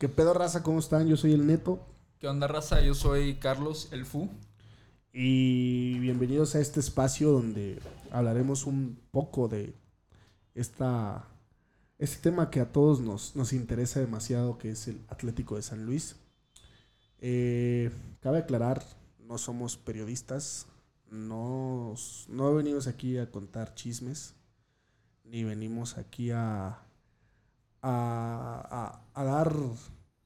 ¿Qué pedo, raza? ¿Cómo están? Yo soy el Neto. ¿Qué onda, raza? Yo soy Carlos, el Fu. Y bienvenidos a este espacio donde hablaremos un poco de esta, este tema que a todos nos, nos interesa demasiado, que es el Atlético de San Luis. Eh, cabe aclarar, no somos periodistas, no, no venimos aquí a contar chismes, ni venimos aquí a, a, a, a dar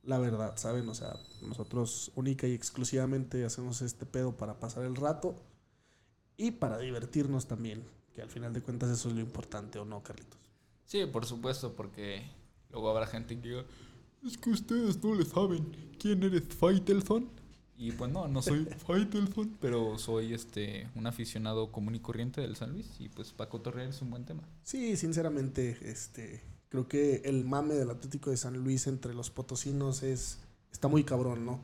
la verdad, ¿saben? O sea, nosotros única y exclusivamente hacemos este pedo para pasar el rato y para divertirnos también, que al final de cuentas eso es lo importante, ¿o no, Carlitos? Sí, por supuesto, porque luego habrá gente que diga, es que ustedes no le saben quién eres Faitelson. Y pues no, no soy Faitelson, pero soy este un aficionado común y corriente del San Luis y pues Paco Torreal es un buen tema. Sí, sinceramente, este creo que el mame del Atlético de San Luis entre los potosinos es está muy cabrón, ¿no?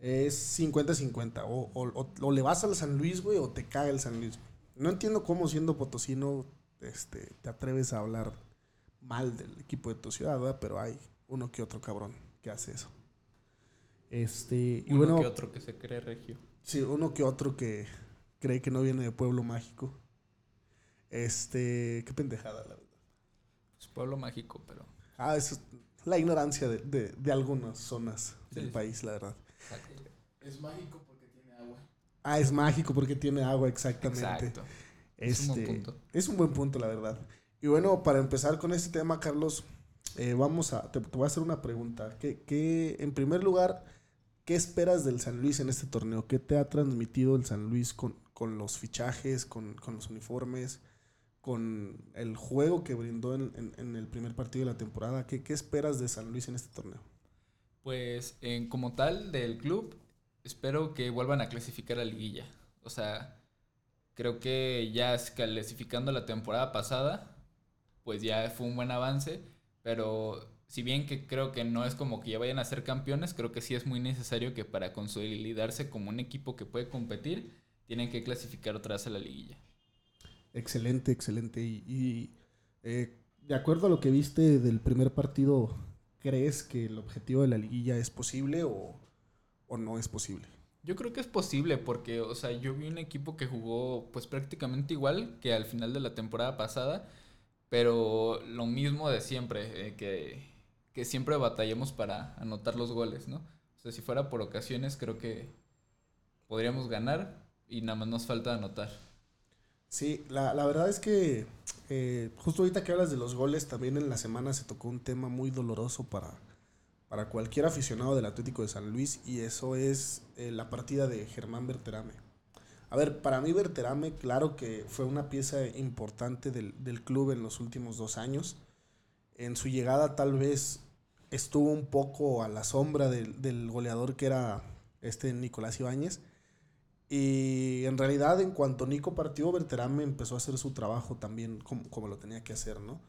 Es 50-50. O, o, o, le vas al San Luis, güey, o te caga el San Luis. No entiendo cómo siendo potosino este, te atreves a hablar mal del equipo de tu ciudad, ¿verdad? Pero hay uno que otro cabrón que hace eso. Este, y uno bueno, que otro que se cree regio. Sí, uno que otro que cree que no viene de pueblo mágico. Este, qué pendejada, la verdad. Pues pueblo mágico, pero. Ah, eso es la ignorancia de, de, de algunas zonas del sí. país, la verdad. Exacto. Es mágico porque tiene agua. Ah, es mágico porque tiene agua, exactamente. Exacto. Este, es un buen punto. Es un buen punto, la verdad. Y bueno, para empezar con este tema, Carlos, eh, vamos a. Te, te, voy a hacer una pregunta. ¿Qué, qué, en primer lugar, ¿qué esperas del San Luis en este torneo? ¿Qué te ha transmitido el San Luis con, con los fichajes, con, con, los uniformes, con el juego que brindó en, en, el primer partido de la temporada? ¿Qué, ¿Qué, esperas de San Luis en este torneo? Pues, en, como tal, del club, espero que vuelvan a clasificar a liguilla. O sea, creo que ya clasificando la temporada pasada, pues ya fue un buen avance, pero si bien que creo que no es como que ya vayan a ser campeones, creo que sí es muy necesario que para consolidarse como un equipo que puede competir, tienen que clasificar otra vez a la liguilla. Excelente, excelente. Y, eh, de acuerdo a lo que viste del primer partido, ¿crees que el objetivo de la liguilla es posible o, o no es posible? Yo creo que es posible porque, o sea, yo vi un equipo que jugó pues prácticamente igual que al final de la temporada pasada, pero lo mismo de siempre, eh, que, que, siempre batallamos para anotar los goles, ¿no? O sea, si fuera por ocasiones, creo que podríamos ganar y nada más nos falta anotar. Sí, la, la verdad es que eh, justo ahorita que hablas de los goles, también en la semana se tocó un tema muy doloroso para, para cualquier aficionado del Atlético de San Luis y eso es eh, la partida de Germán Berterame. A ver, para mí Berterame, claro que fue una pieza importante del, del, club en los últimos dos años. En su llegada tal vez estuvo un poco a la sombra del, del goleador que era este Nicolás Ibáñez. Y en realidad en cuanto Nico partió, Berterame empezó a hacer su trabajo también como, como lo tenía que hacer, ¿no?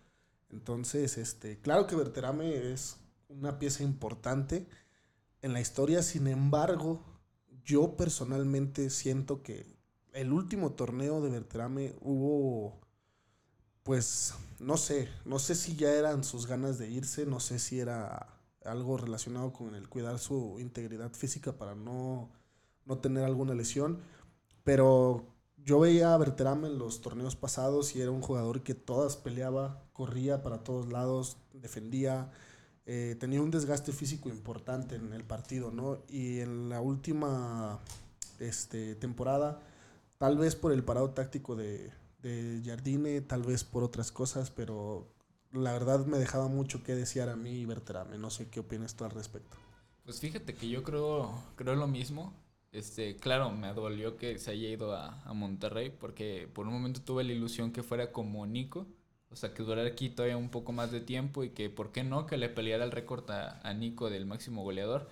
Entonces, este, claro que Berterame es una pieza importante en la historia, sin embargo, yo personalmente siento que el último torneo de Berterame hubo, pues, no sé, no sé si ya eran sus ganas de irse, no sé si era algo relacionado con el cuidar su integridad física para no, no tener alguna lesión, pero yo veía a Berterame en los torneos pasados y era un jugador que todas peleaba, corría para todos lados, defendía, eh, tenía un desgaste físico importante en el partido, ¿no? Y en la última este, temporada, tal vez por el parado táctico de, de Jardine, tal vez por otras cosas, pero la verdad me dejaba mucho que desear a mí y Berterame. No sé qué opinas tú al respecto. Pues fíjate que yo creo, creo lo mismo. Este, claro, me dolió que se haya ido a, a Monterrey porque por un momento tuve la ilusión que fuera como Nico o sea, que durara aquí todavía un poco más de tiempo y que, ¿por qué no? Que le peleara el récord a, a, Nico del máximo goleador.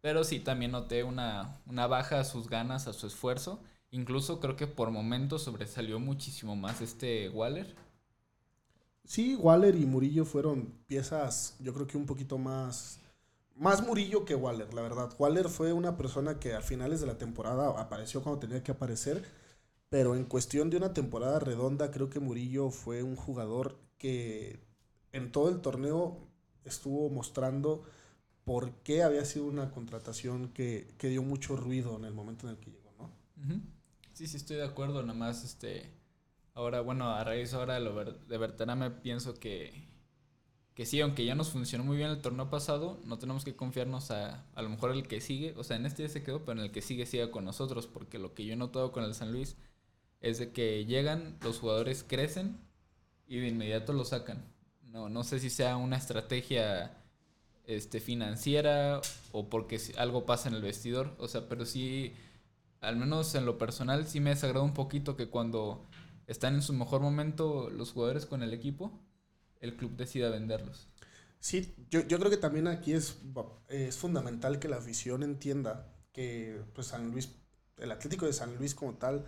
Pero sí, también noté una, una baja a sus ganas, a su esfuerzo. Incluso creo que por momentos sobresalió muchísimo más este Waller. Sí, Waller y Murillo fueron piezas, yo creo que un poquito más... Más Murillo que Waller, la verdad. Waller fue una persona que a finales de la temporada apareció cuando tenía que aparecer pero en cuestión de una temporada redonda, creo que Murillo fue un jugador que en todo el torneo estuvo mostrando por qué había sido una contratación que, que dio mucho ruido en el momento en el que llegó, ¿no? Sí, sí, estoy de acuerdo. Nada más, este. Ahora, bueno, a raíz ahora de, lo de Berterame, pienso que. Que sí, aunque ya nos funcionó muy bien el torneo pasado, no tenemos que confiarnos a. A lo mejor el que sigue. O sea, en este ya se quedó, pero en el que sigue siga con nosotros. Porque lo que yo he notado con el San Luis es de que llegan, los jugadores crecen y de inmediato lo sacan. No, no sé si sea una estrategia este, financiera o porque algo pasa en el vestidor. O sea, pero sí al menos en lo personal, sí me desagrada un poquito que cuando están en su mejor momento los jugadores con el equipo, el club decida venderlos. Sí, yo, yo creo que también aquí es, es fundamental que la afición entienda que pues, San Luis, el Atlético de San Luis como tal,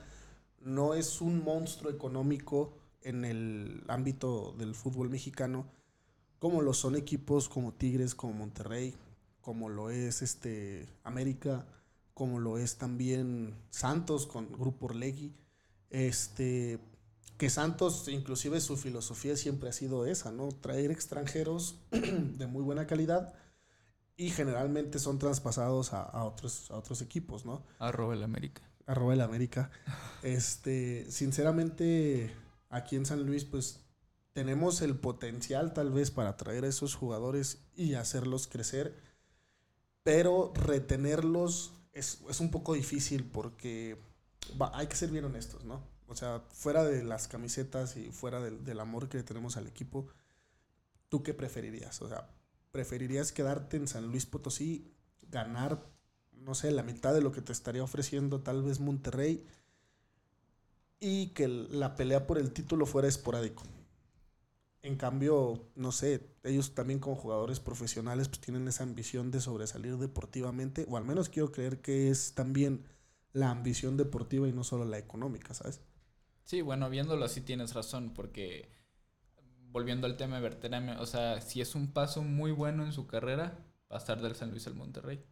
no es un monstruo económico en el ámbito del fútbol mexicano, como lo son equipos como Tigres, como Monterrey, como lo es este América, como lo es también Santos con Grupo Orlegui. Este, que Santos, inclusive su filosofía siempre ha sido esa, ¿no? Traer extranjeros de muy buena calidad y generalmente son traspasados a, a otros, a otros equipos, ¿no? Arroba el América. Arroba el América. Este, sinceramente, aquí en San Luis, pues tenemos el potencial tal vez para traer a esos jugadores y hacerlos crecer, pero retenerlos es, es un poco difícil porque va- hay que ser bien honestos, ¿no? O sea, fuera de las camisetas y fuera del, del amor que tenemos al equipo, ¿tú qué preferirías? O sea, ¿preferirías quedarte en San Luis Potosí, ganar, no sé, la mitad de lo que te estaría ofreciendo tal vez Monterrey y que la pelea por el título fuera esporádico? En cambio, no sé, ellos también como jugadores profesionales pues tienen esa ambición de sobresalir deportivamente, o al menos quiero creer que es también la ambición deportiva y no solo la económica, ¿sabes? Sí, bueno, viéndolo así tienes razón, porque volviendo al tema de Berterame, o sea, si es un paso muy bueno en su carrera, pasar del San Luis al Monterrey.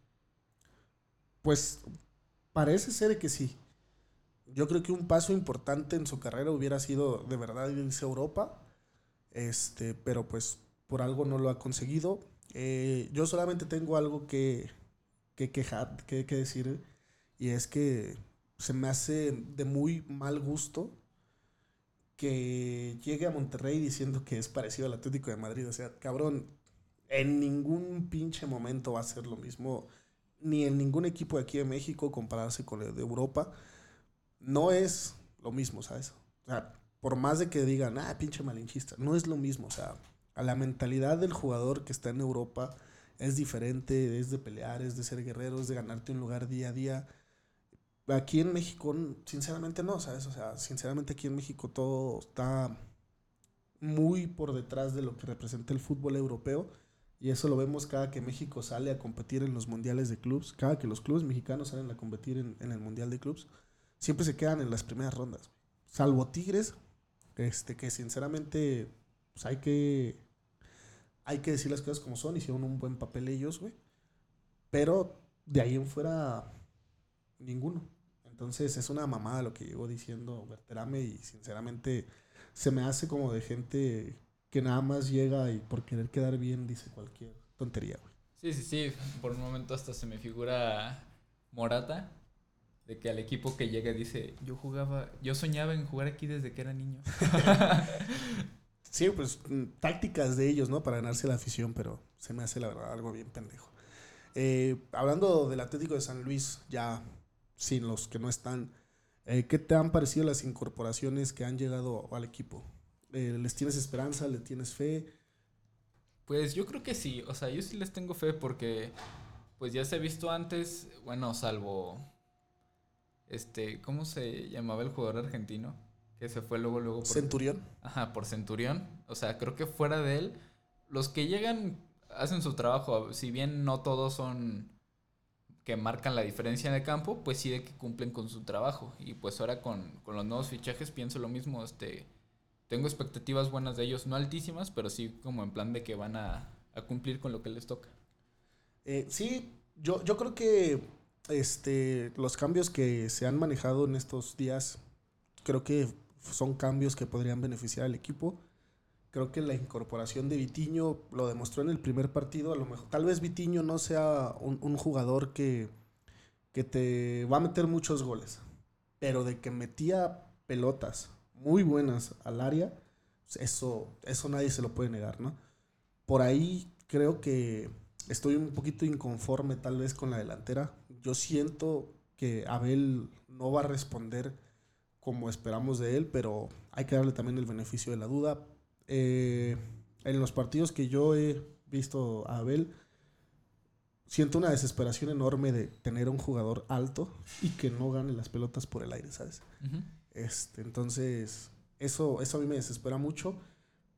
Pues parece ser que sí. Yo creo que un paso importante en su carrera hubiera sido de verdad irse a Europa, este, pero pues por algo no lo ha conseguido. Eh, yo solamente tengo algo que, que quejar, que, que decir, y es que se me hace de muy mal gusto que llegue a Monterrey diciendo que es parecido al Atlético de Madrid. O sea, cabrón, en ningún pinche momento va a ser lo mismo, ni en ningún equipo de aquí de México compararse con el de Europa. No es lo mismo, ¿sabes? O sea, por más de que digan, ah, pinche malinchista, no es lo mismo. O sea, a la mentalidad del jugador que está en Europa es diferente, es de pelear, es de ser guerrero, es de ganarte un lugar día a día. Aquí en México, sinceramente no, ¿sabes? O sea, sinceramente aquí en México todo está muy por detrás de lo que representa el fútbol europeo. Y eso lo vemos cada que México sale a competir en los mundiales de clubs, cada que los clubes mexicanos salen a competir en, en el mundial de clubs, siempre se quedan en las primeras rondas. Salvo Tigres, este, que sinceramente pues hay que hay que decir las cosas como son, hicieron un buen papel ellos, güey. Pero de ahí en fuera, ninguno. Entonces es una mamada lo que llegó diciendo Berterame y sinceramente se me hace como de gente que nada más llega y por querer quedar bien dice cualquier tontería, güey. Sí, sí, sí, por un momento hasta se me figura Morata, de que al equipo que llega dice, yo jugaba, yo soñaba en jugar aquí desde que era niño. Sí, pues mm, tácticas de ellos, ¿no? Para ganarse la afición, pero se me hace la verdad algo bien pendejo. Eh, hablando del Atlético de San Luis, ya sin los que no están, eh, ¿qué te han parecido las incorporaciones que han llegado al equipo? Eh, ¿Les tienes esperanza? ¿Le tienes fe? Pues yo creo que sí, o sea, yo sí les tengo fe porque pues ya se ha visto antes, bueno, salvo este, ¿cómo se llamaba el jugador argentino? Que se fue luego luego por Centurión. Ajá, por Centurión. O sea, creo que fuera de él, los que llegan hacen su trabajo. Si bien no todos son que marcan la diferencia en el campo, pues sí de que cumplen con su trabajo. Y pues ahora con, con los nuevos fichajes pienso lo mismo. Este, tengo expectativas buenas de ellos, no altísimas, pero sí como en plan de que van a, a cumplir con lo que les toca. Eh, sí, yo, yo creo que este, los cambios que se han manejado en estos días, creo que son cambios que podrían beneficiar al equipo. Creo que la incorporación de Vitiño lo demostró en el primer partido. A lo mejor, tal vez Vitiño no sea un, jugador que, que te va a meter muchos goles, pero de que metía pelotas muy buenas al área, eso, eso nadie se lo puede negar, ¿no? Por ahí creo que estoy un poquito inconforme tal vez con la delantera. Yo siento que Abel no va a responder como esperamos de él, pero hay que darle también el beneficio de la duda. Eh, en los partidos que yo he visto a Abel, siento una desesperación enorme de tener un jugador alto y que no gane las pelotas por el aire, ¿sabes? este, entonces, eso, eso a mí me desespera mucho.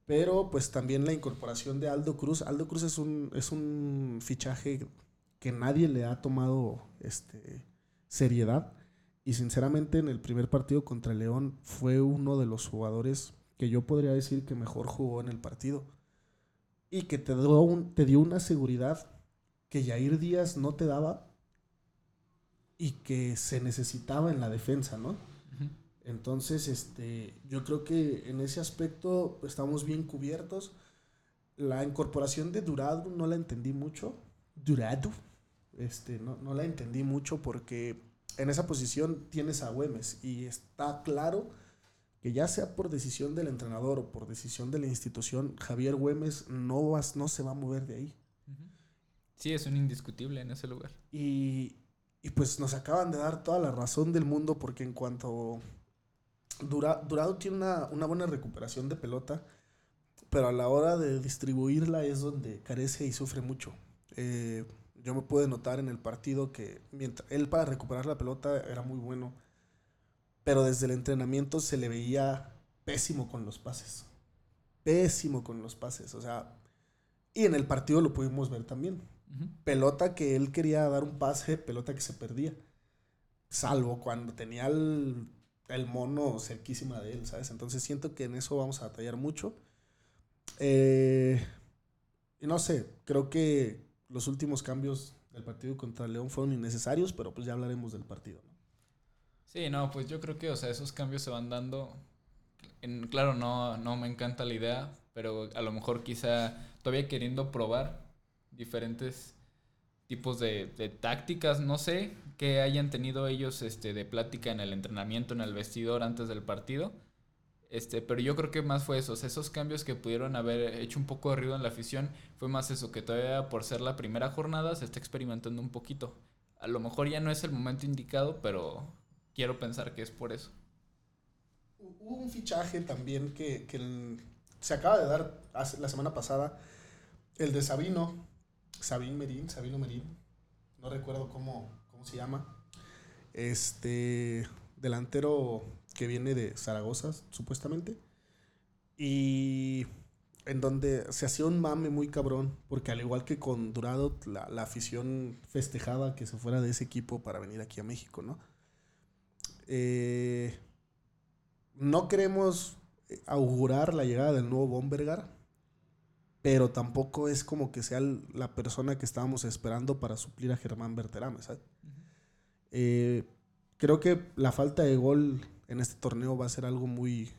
Pero pues también la incorporación de Aldo Cruz. Aldo Cruz es un, es un fichaje que nadie le ha tomado este, seriedad. Y sinceramente en el primer partido contra León fue uno de los jugadores que yo podría decir que mejor jugó en el partido. Y que te dio, un, te dio una seguridad que Jair Díaz no te daba y que se necesitaba en la defensa, ¿no? Entonces, este, yo creo que en ese aspecto estamos bien cubiertos. La incorporación de Durado no la entendí mucho. Durado. Este, no, no la entendí mucho porque en esa posición tienes a Güemes y está claro que ya sea por decisión del entrenador o por decisión de la institución, Javier Güemes no, vas, no se va a mover de ahí. Sí, es un indiscutible en ese lugar. Y, y pues nos acaban de dar toda la razón del mundo porque en cuanto Durado tiene una, buena recuperación de pelota, pero a la hora de distribuirla es donde carece y sufre mucho. Eh, yo me pude notar en el partido que mientras él para recuperar la pelota era muy bueno, pero desde el entrenamiento se le veía pésimo con los pases. Pésimo con los pases, o sea, y en el partido lo pudimos ver también. Pelota que él quería dar un pase, pelota que se perdía. Salvo cuando tenía el el mono cerquísima de él, ¿sabes? Entonces siento que en eso vamos a batallar mucho. Eh, y no sé, creo que los últimos cambios del partido contra León fueron innecesarios, pero pues ya hablaremos del partido, ¿no? Sí, no, pues yo creo que, o sea, esos cambios se van dando. En, claro, no, no me encanta la idea, pero a lo mejor quizá todavía queriendo probar diferentes tipos de, de, tácticas, no sé, que hayan tenido ellos este, de plática en el entrenamiento, en el vestidor antes del partido. Este, pero yo creo que más fue eso, esos cambios que pudieron haber hecho un poco de ruido en la afición, fue más eso, que todavía por ser la primera jornada se está experimentando un poquito. A lo mejor ya no es el momento indicado, pero quiero pensar que es por eso. Hubo un fichaje también que, que se acaba de dar la semana pasada, el de Sabino, Sabín Merín, Sabino Merín, no recuerdo cómo, cómo se llama. Este delantero que viene de Zaragoza, supuestamente. Y en donde se hacía un mame muy cabrón, porque al igual que con Durado, la, la, afición festejaba que se fuera de ese equipo para venir aquí a México, ¿no? Eh, no queremos augurar la llegada del nuevo Bombergar, pero tampoco es como que sea la persona que estábamos esperando para suplir a Germán Berterame, ¿sabes? Eh, creo que la falta de gol en este torneo va a ser algo muy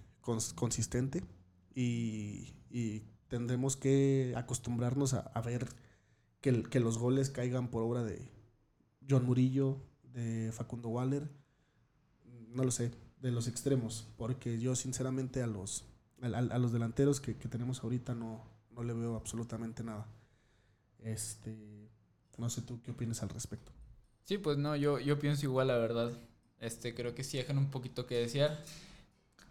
consistente y, tendremos que acostumbrarnos a, ver que, que, los goles caigan por obra de John Murillo, de Facundo Waller, no lo sé, de los extremos, porque yo sinceramente a los, a, los delanteros que tenemos ahorita no, no le veo absolutamente nada. Este, no sé tú qué opinas al respecto. Sí, pues no, yo, yo pienso igual, la verdad. Este, creo que sí dejan un poquito que desear.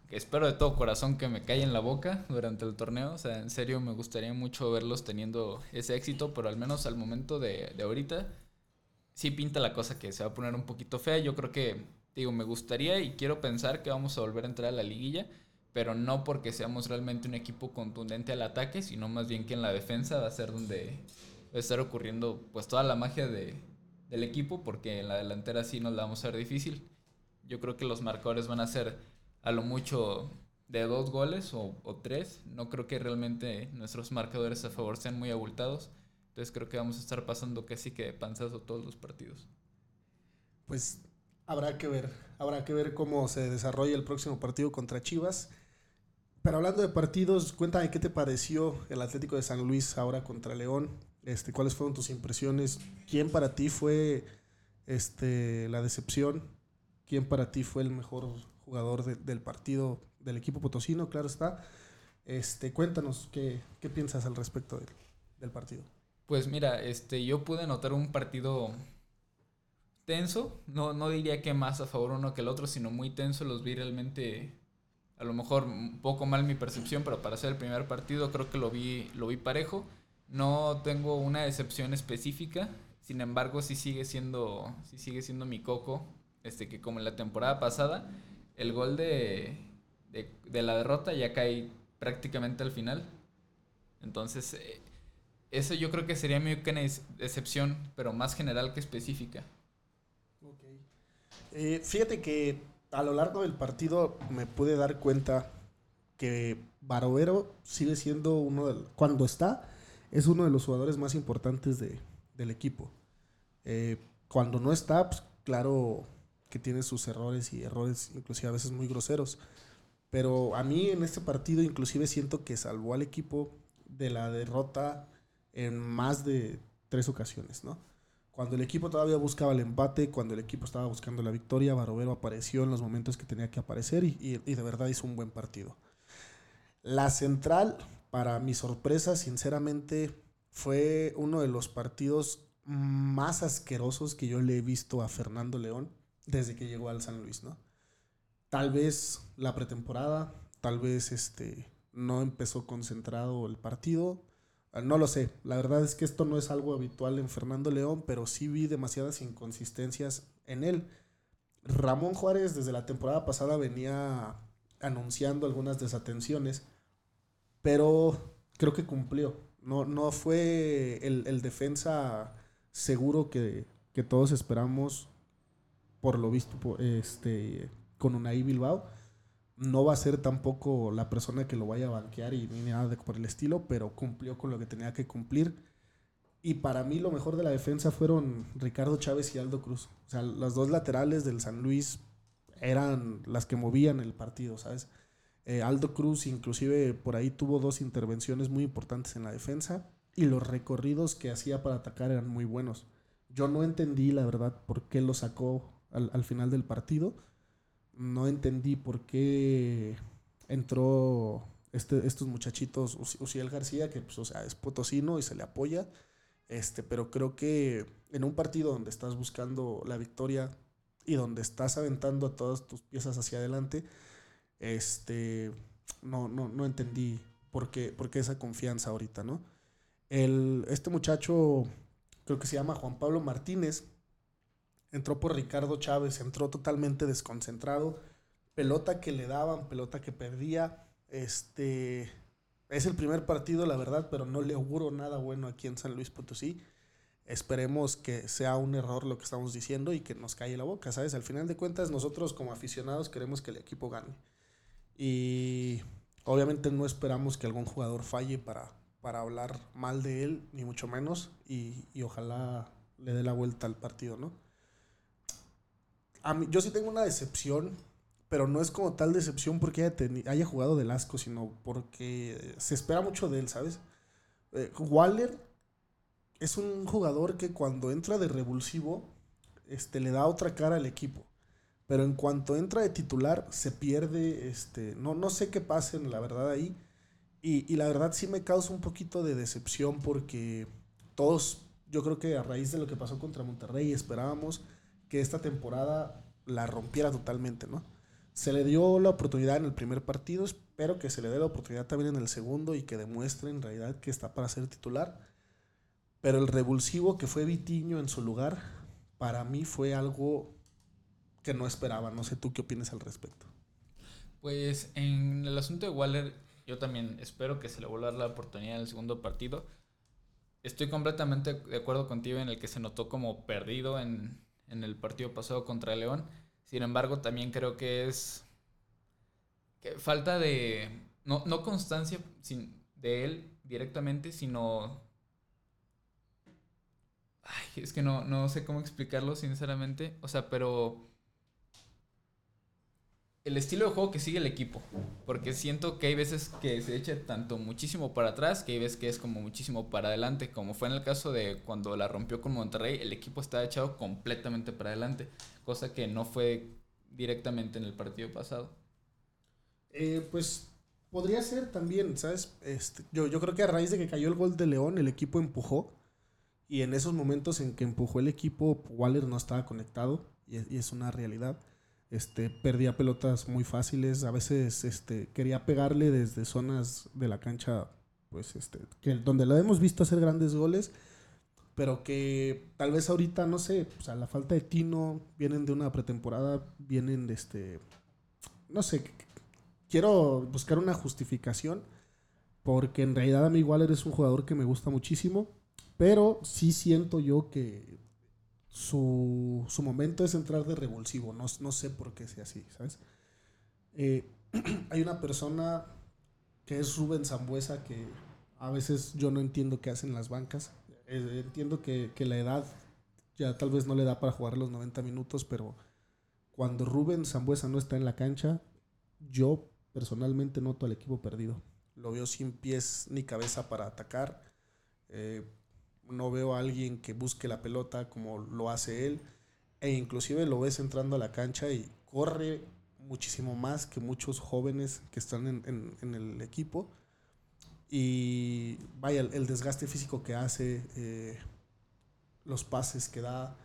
Espero de todo corazón que me en la boca durante el torneo. O sea, en serio me gustaría mucho verlos teniendo ese éxito, pero al menos al momento de, de ahorita sí pinta la cosa que se va a poner un poquito fea. Yo creo que, digo, me gustaría y quiero pensar que vamos a volver a entrar a la liguilla pero no porque seamos realmente un equipo contundente al ataque, sino más bien que en la defensa va a ser donde va a estar ocurriendo pues toda la magia de, del equipo, porque en la delantera sí nos la vamos a ver difícil. Yo creo que los marcadores van a ser a lo mucho de dos goles o, o tres. No creo que realmente nuestros marcadores a favor sean muy abultados. Entonces creo que vamos a estar pasando casi que de panzazo todos los partidos. Pues habrá que ver, habrá que ver cómo se desarrolla el próximo partido contra Chivas Pero hablando de partidos, cuéntame qué te pareció el Atlético de San Luis ahora contra León. Este, ¿Cuáles fueron tus impresiones? ¿Quién para ti fue este, la decepción? ¿Quién para ti fue el mejor jugador del partido del equipo potosino? Claro está. Este, cuéntanos qué, qué piensas al respecto del, del partido. Pues mira, este, yo pude notar un partido tenso. No, no diría que más a favor uno que el otro, sino muy tenso. Los vi realmente, a lo mejor un poco mal mi percepción, pero para ser el primer partido creo que lo vi, lo vi parejo. No tengo una decepción específica. Sin embargo, sí sigue siendo, sí sigue siendo mi coco. Este, que como en la temporada pasada, el gol de, de, la derrota ya cae prácticamente al final. Entonces, eh, eso yo creo que sería mi excepción, pero más general que específica. Eh, fíjate que a lo largo del partido me pude dar cuenta que Barovero sigue siendo uno cuando está es uno de los jugadores más importantes de, del equipo. Eh, cuando no está, pues claro que tiene sus errores y errores inclusive a veces muy groseros. Pero a mí en este partido inclusive siento que salvó al equipo de la derrota en más de tres ocasiones, ¿no? Cuando el equipo todavía buscaba el empate, cuando el equipo estaba buscando la victoria, Barovero apareció en los momentos que tenía que aparecer y, de verdad hizo un buen partido. La central, para mi sorpresa, sinceramente, fue uno de los partidos más asquerosos que yo le he visto a Fernando León desde que llegó al San Luis, ¿no? Tal vez la pretemporada, tal vez este no empezó concentrado el partido, no lo sé, la verdad es que esto no es algo habitual en Fernando León, pero sí vi demasiadas inconsistencias en él. Ramón Juárez desde la temporada pasada venía anunciando algunas desatenciones, pero creo que cumplió. No, no fue el, defensa seguro que, que, todos esperamos, por lo visto este, con Unai Bilbao no va a ser tampoco la persona que lo vaya a banquear y ni nada de, por el estilo, pero cumplió con lo que tenía que cumplir. Y para mí lo mejor de la defensa fueron Ricardo Chávez y Aldo Cruz. O sea, las dos laterales del San Luis eran las que movían el partido, ¿sabes? Eh, Aldo Cruz inclusive por ahí tuvo dos intervenciones muy importantes en la defensa y los recorridos que hacía para atacar eran muy buenos. Yo no entendí, la verdad, por qué lo sacó al, al final del partido no entendí por qué entró este, estos muchachitos, Uciel García, que pues, o sea, es potosino y se le apoya, este, pero creo que en un partido donde estás buscando la victoria y donde estás aventando a todas tus piezas hacia adelante, este, no, no, no entendí por qué, por qué esa confianza ahorita, ¿no? El, este muchacho, creo que se llama Juan Pablo Martínez, entró por Ricardo Chávez, entró totalmente desconcentrado, pelota que le daban, pelota que perdía, este es el primer partido, la verdad, pero no le auguro nada bueno aquí en San Luis Potosí. Esperemos que sea un error lo que estamos diciendo y que nos calle la boca, ¿sabes? Al final de cuentas, nosotros como aficionados queremos que el equipo gane. Y obviamente no esperamos que algún jugador falle para, para hablar mal de él, ni mucho menos, y, y ojalá le dé la vuelta al partido, ¿no? Yo sí tengo una decepción, pero no es como tal decepción porque haya, jugado del asco, sino porque se espera mucho de él, ¿sabes? Eh, Waller es un jugador que cuando entra de revulsivo, este, le da otra cara al equipo. Pero en cuanto entra de titular, se pierde, este, no, no sé qué pasa, la verdad, ahí. Y, y la verdad sí me causa un poquito de decepción porque todos, yo creo que a raíz de lo que pasó contra Monterrey, esperábamos que esta temporada la rompiera totalmente, ¿no? Se le dio la oportunidad en el primer partido, espero que se le dé la oportunidad también en el segundo y que demuestre en realidad que está para ser titular. Pero el revulsivo que fue Vitiño en su lugar, para mí fue algo que no esperaba. No sé tú qué opinas al respecto. Pues en el asunto de Waller, yo también espero que se le vuelva a dar la oportunidad en el segundo partido. Estoy completamente de acuerdo contigo en el que se notó como perdido en, en el partido pasado contra León. Sin embargo, también creo que es que falta de, no, no constancia sin, de él directamente, sino... Ay, es que no, no sé cómo explicarlo, sinceramente. O sea, pero... el estilo de juego que sigue el equipo. Porque siento que hay veces que se echa tanto muchísimo para atrás, que hay veces que es como muchísimo para adelante. Como fue en el caso de cuando la rompió con Monterrey, el equipo estaba echado completamente para adelante. Cosa que no fue directamente en el partido pasado. Eh, pues podría ser también, ¿sabes? Este, yo, yo creo que a raíz de que cayó el gol de León, el equipo empujó. Y en esos momentos en que empujó el equipo, Waller no estaba conectado. Y y es una realidad. Este, perdía pelotas muy fáciles, a veces este, quería pegarle desde zonas de la cancha, pues este, que, donde la hemos visto hacer grandes goles, pero que tal vez ahorita, no sé, o sea, la falta de tino, vienen de una pretemporada, vienen de este, no sé, quiero buscar una justificación, porque en realidad a mí Waller es un jugador que me gusta muchísimo, pero sí siento yo que su, su momento es entrar de revulsivo. No, no sé por qué sea así, ¿sabes? Eh, hay una persona que es Rubén Zambuesa que a veces yo no entiendo qué hacen las bancas. Eh, entiendo que, que, la edad ya tal vez no le da para jugar los 90 minutos, pero cuando Rubén Zambuesa no está en la cancha, yo personalmente noto al equipo perdido. Lo veo sin pies ni cabeza para atacar. Eh, no veo a alguien que busque la pelota como lo hace él. E inclusive lo ves entrando a la cancha y corre muchísimo más que muchos jóvenes que están en, el equipo. Y vaya, el, desgaste físico que hace, eh, los pases que da,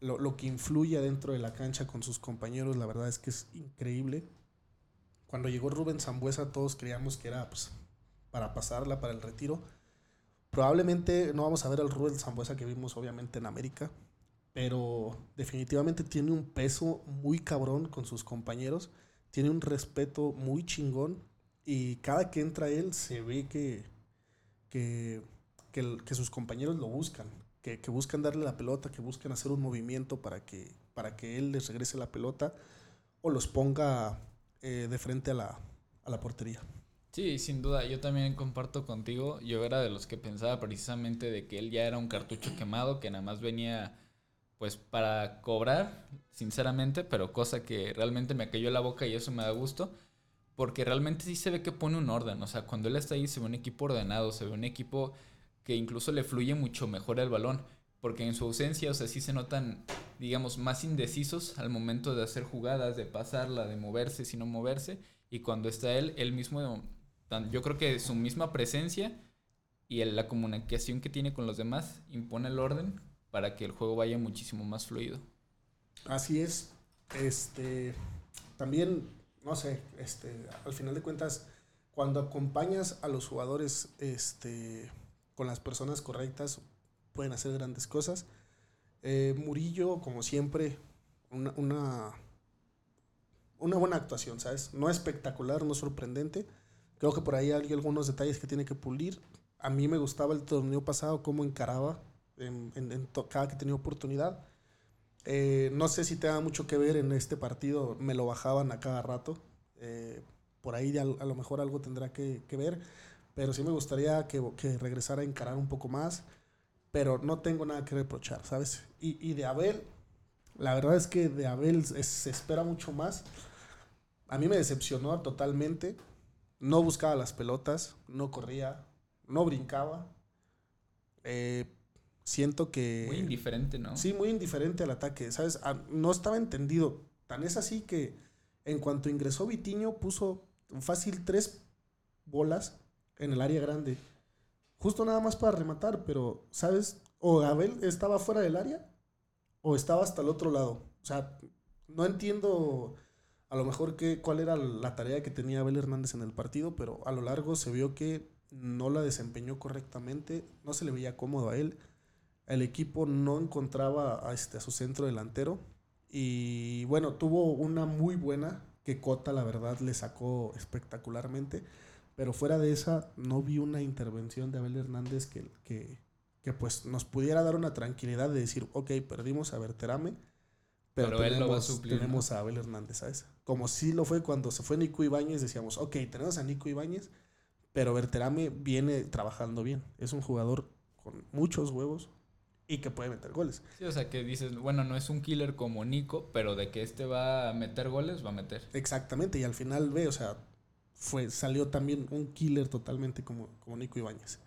lo, lo, que influye dentro de la cancha con sus compañeros, la verdad es que es increíble. Cuando llegó Rubén Zambuesa todos creíamos que era pues, para pasarla, para el retiro Probablemente no vamos a ver al Rubén Zambuesa que vimos obviamente en América, pero definitivamente tiene un peso muy cabrón con sus compañeros, tiene un respeto muy chingón y cada que entra él se ve que, que, que, sus compañeros lo buscan, que, que, buscan darle la pelota, que buscan hacer un movimiento para que, para que él les regrese la pelota o los ponga eh, de frente a la, a la portería. Sí, sin duda, yo también comparto contigo. Yo era de los que pensaba precisamente de que él ya era un cartucho quemado, que nada más venía pues para cobrar, sinceramente, pero cosa que realmente me cayó la boca y eso me da gusto, porque realmente sí se ve que pone un orden, o sea, cuando él está ahí se ve un equipo ordenado, se ve un equipo que incluso le fluye mucho mejor el balón, porque en su ausencia, o sea, sí se notan, digamos, más indecisos al momento de hacer jugadas, de pasarla, de moverse, sino moverse, y cuando está él, él mismo yo creo que su misma presencia y la comunicación que tiene con los demás impone el orden para que el juego vaya muchísimo más fluido. Así es. Este también, no sé, este, al final de cuentas, cuando acompañas a los jugadores este, con las personas correctas, pueden hacer grandes cosas. Eh, Murillo, como siempre, una, una, una buena actuación, ¿sabes? No espectacular, no sorprendente, Creo que por ahí hay algunos detalles que tiene que pulir. A mí me gustaba el torneo pasado, cómo encaraba en, cada que tenía oportunidad. Eh, no sé si tenga mucho que ver en este partido, me lo bajaban a cada rato. Eh, por ahí a, lo mejor algo tendrá que, que, ver, pero sí me gustaría que, que, regresara a encarar un poco más, pero no tengo nada que reprochar, ¿sabes? Y, y de Abel, la verdad es que de Abel se espera mucho más. A mí me decepcionó totalmente no buscaba las pelotas, no corría, no brincaba. Eh, siento que... Muy indiferente, ¿no? Sí, muy indiferente al ataque, ¿sabes? Ah, no estaba entendido. Tan es así que en cuanto ingresó Vitiño puso fácil tres bolas en el área grande. Justo nada más para rematar, pero, ¿sabes? O Abel estaba fuera del área o estaba hasta el otro lado. O sea, no entiendo a lo mejor que, cuál era la tarea que tenía Abel Hernández en el partido, pero a lo largo se vio que no la desempeñó correctamente, no se le veía cómodo a él, el equipo no encontraba a, este, a su centro delantero y bueno, tuvo una muy buena que Cota la verdad le sacó espectacularmente, pero fuera de esa no vi una intervención de Abel Hernández que, que, que pues nos pudiera dar una tranquilidad de decir, ok, perdimos a Berterame, pero, él lo va a suplir. Tenemos a Abel Hernández, ¿sabes? Como sí lo fue cuando se fue Nico Ibáñez, decíamos, ok, tenemos a Nico Ibáñez, pero Berterame viene trabajando bien. Es un jugador con muchos huevos y que puede meter goles. Sí, o sea, que dices, bueno, no es un killer como Nico, pero de que este va a meter goles, va a meter. Exactamente, y al final ve, o sea, fue, salió también un killer totalmente como, como Nico Ibáñez.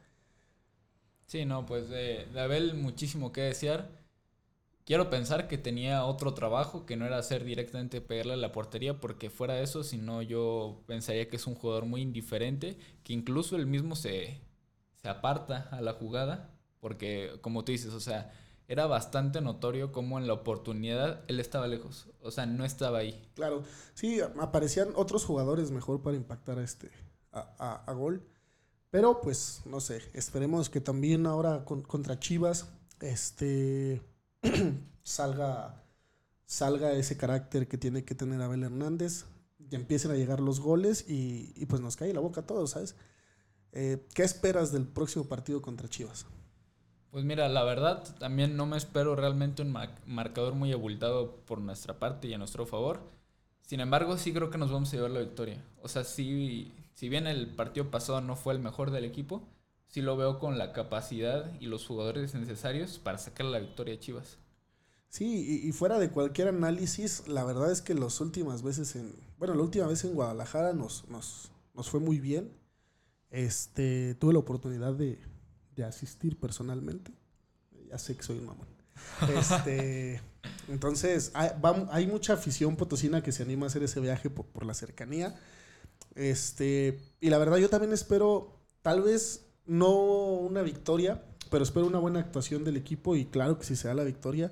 Sí, no, pues de, de Abel muchísimo que desear. Quiero pensar que tenía otro trabajo que no era hacer directamente pegarle a la portería, porque fuera de eso, si no, yo pensaría que es un jugador muy indiferente, que incluso él mismo se, se aparta a la jugada porque, como tú dices, o sea, era bastante notorio cómo en la oportunidad él estaba lejos. O sea, no estaba ahí. Claro, sí, aparecían otros jugadores mejor para impactar a este a, a, gol. Pero pues, no sé, esperemos que también ahora contra Chivas este salga, salga ese carácter que tiene que tener Abel Hernández. Y empiecen a llegar los goles y, y pues nos cae la boca a todos, ¿sabes? Eh, ¿Qué esperas del próximo partido contra Chivas? Pues mira, la verdad, también no me espero realmente un marcador muy abultado por nuestra parte y a nuestro favor. Sin embargo, sí creo que nos vamos a llevar la victoria. O sea, sí, si bien el partido pasado no fue el mejor del equipo, sí lo veo con la capacidad y los jugadores necesarios para sacar la victoria a Chivas. Sí, y, fuera de cualquier análisis, la verdad es que las últimas veces en. Bueno, la última vez en Guadalajara nos, nos, nos fue muy bien. Este, tuve la oportunidad de, asistir personalmente. Ya sé que soy un mamón. Este, entonces, hay, mucha afición potosina que se anima a hacer ese viaje por, la cercanía. Este, y la verdad, yo también espero, tal vez no una victoria, pero espero una buena actuación del equipo. Y claro que si se da la victoria,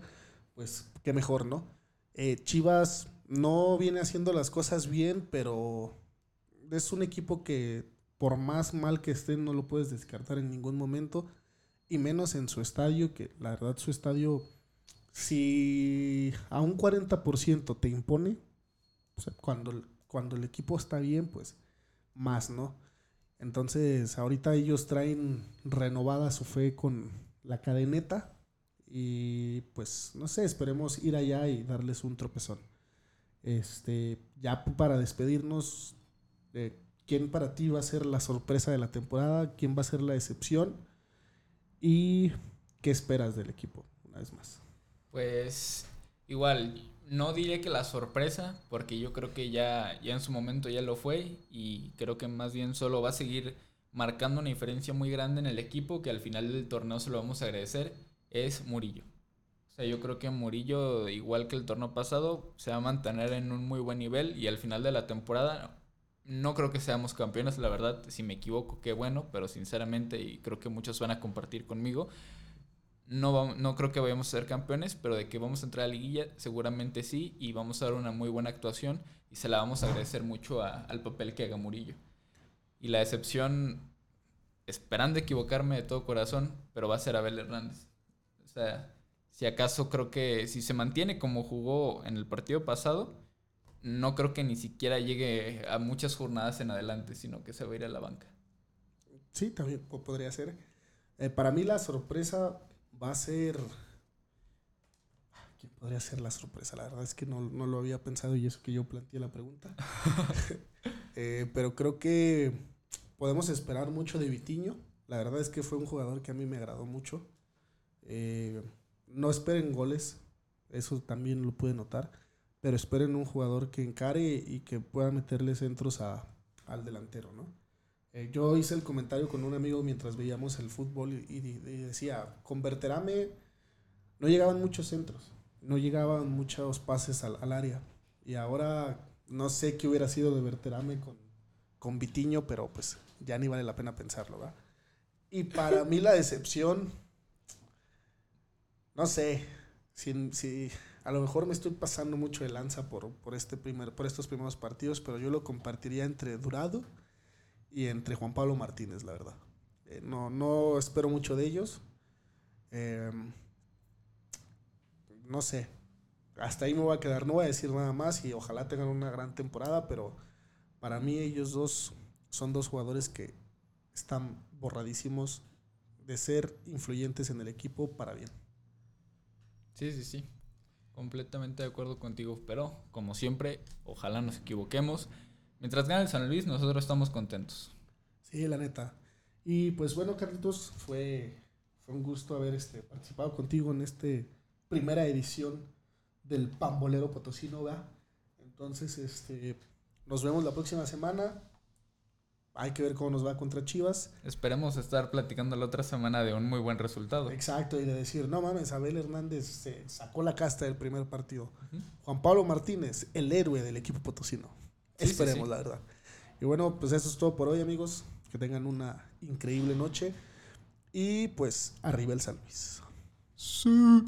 pues qué mejor, ¿no? Eh, Chivas no viene haciendo las cosas bien, pero es un equipo que por más mal que esté, no lo puedes descartar en ningún momento. Y menos en su estadio, que la verdad su estadio, si a un 40% te impone, cuando, cuando el equipo está bien, pues más, ¿no? Entonces, ahorita ellos traen renovada su fe con la cadeneta. Y pues, no sé, esperemos ir allá y darles un tropezón. Este, ya para despedirnos, eh, quién para ti va a ser la sorpresa de la temporada, quién va a ser la excepción y qué esperas del equipo, una vez más. Pues igual, no diré que la sorpresa, porque yo creo que ya, ya en su momento ya lo fue y creo que más bien solo va a seguir marcando una diferencia muy grande en el equipo que al final del torneo se lo vamos a agradecer, es Murillo. O sea, yo creo que Murillo, igual que el torneo pasado, se va a mantener en un muy buen nivel y al final de la temporada no creo que seamos campeones, la verdad, si me equivoco, qué bueno, pero sinceramente, y creo que muchos van a compartir conmigo, no, no creo que vayamos a ser campeones, pero de que vamos a entrar a la liguilla, seguramente sí, y vamos a dar una muy buena actuación y se la vamos a agradecer mucho al papel que haga Murillo. Y la excepción, esperando equivocarme de todo corazón, pero va a ser Abel Hernández. O sea, si acaso creo que si se mantiene como jugó en el partido pasado, no creo que ni siquiera llegue a muchas jornadas en adelante, sino que se va a ir a la banca. Sí, también podría ser. Eh, para mí la sorpresa va a ser... ¿Quién podría ser la sorpresa? La verdad es que no, lo había pensado y eso que yo planteé la pregunta. Eh, pero creo que podemos esperar mucho de Vitiño. La verdad es que fue un jugador que a mí me agradó mucho. Eh, no esperen goles, eso también lo pude notar pero esperen un jugador que encare y que pueda meterle centros al delantero, ¿no? Eh, yo hice el comentario con un amigo mientras veíamos el fútbol y, decía, con Berterame no llegaban muchos centros, no llegaban muchos pases al, área. Y ahora no sé qué hubiera sido de Berterame con, con Vitiño, pero pues ya ni vale la pena pensarlo, ¿va? Y para mí la decepción, no sé, si, si a lo mejor me estoy pasando mucho de lanza por, por, este primer, por estos primeros partidos, pero yo lo compartiría entre Durado y entre Juan Pablo Martínez, la verdad. Eh, no, no espero mucho de ellos. Em, no sé. Hasta ahí me voy a quedar. No voy a decir nada más y ojalá tengan una gran temporada, pero para mí ellos dos son dos jugadores que están borradísimos de ser influyentes en el equipo para bien. Sí, sí, sí. Completamente de acuerdo contigo, pero como siempre, ojalá nos equivoquemos. Mientras gane el San Luis, nosotros estamos contentos. Sí, la neta. Y pues bueno, Carlitos, fue, Fue un gusto haber este, participado contigo en esta primera edición del Pambolero Potosino, ¿verdad? Entonces, este, nos vemos la próxima semana. Hay que ver cómo nos va contra Chivas. Esperemos estar platicando la otra semana de un muy buen resultado. Exacto, y de decir, no mames, Abel Hernández se sacó la casta del primer partido. Juan Pablo Martínez, el héroe del equipo potosino. Sí, Esperemos, sí. la verdad. Y bueno, pues eso es todo por hoy, amigos. Que tengan una increíble noche. Y pues, arriba el San Luis. Sí.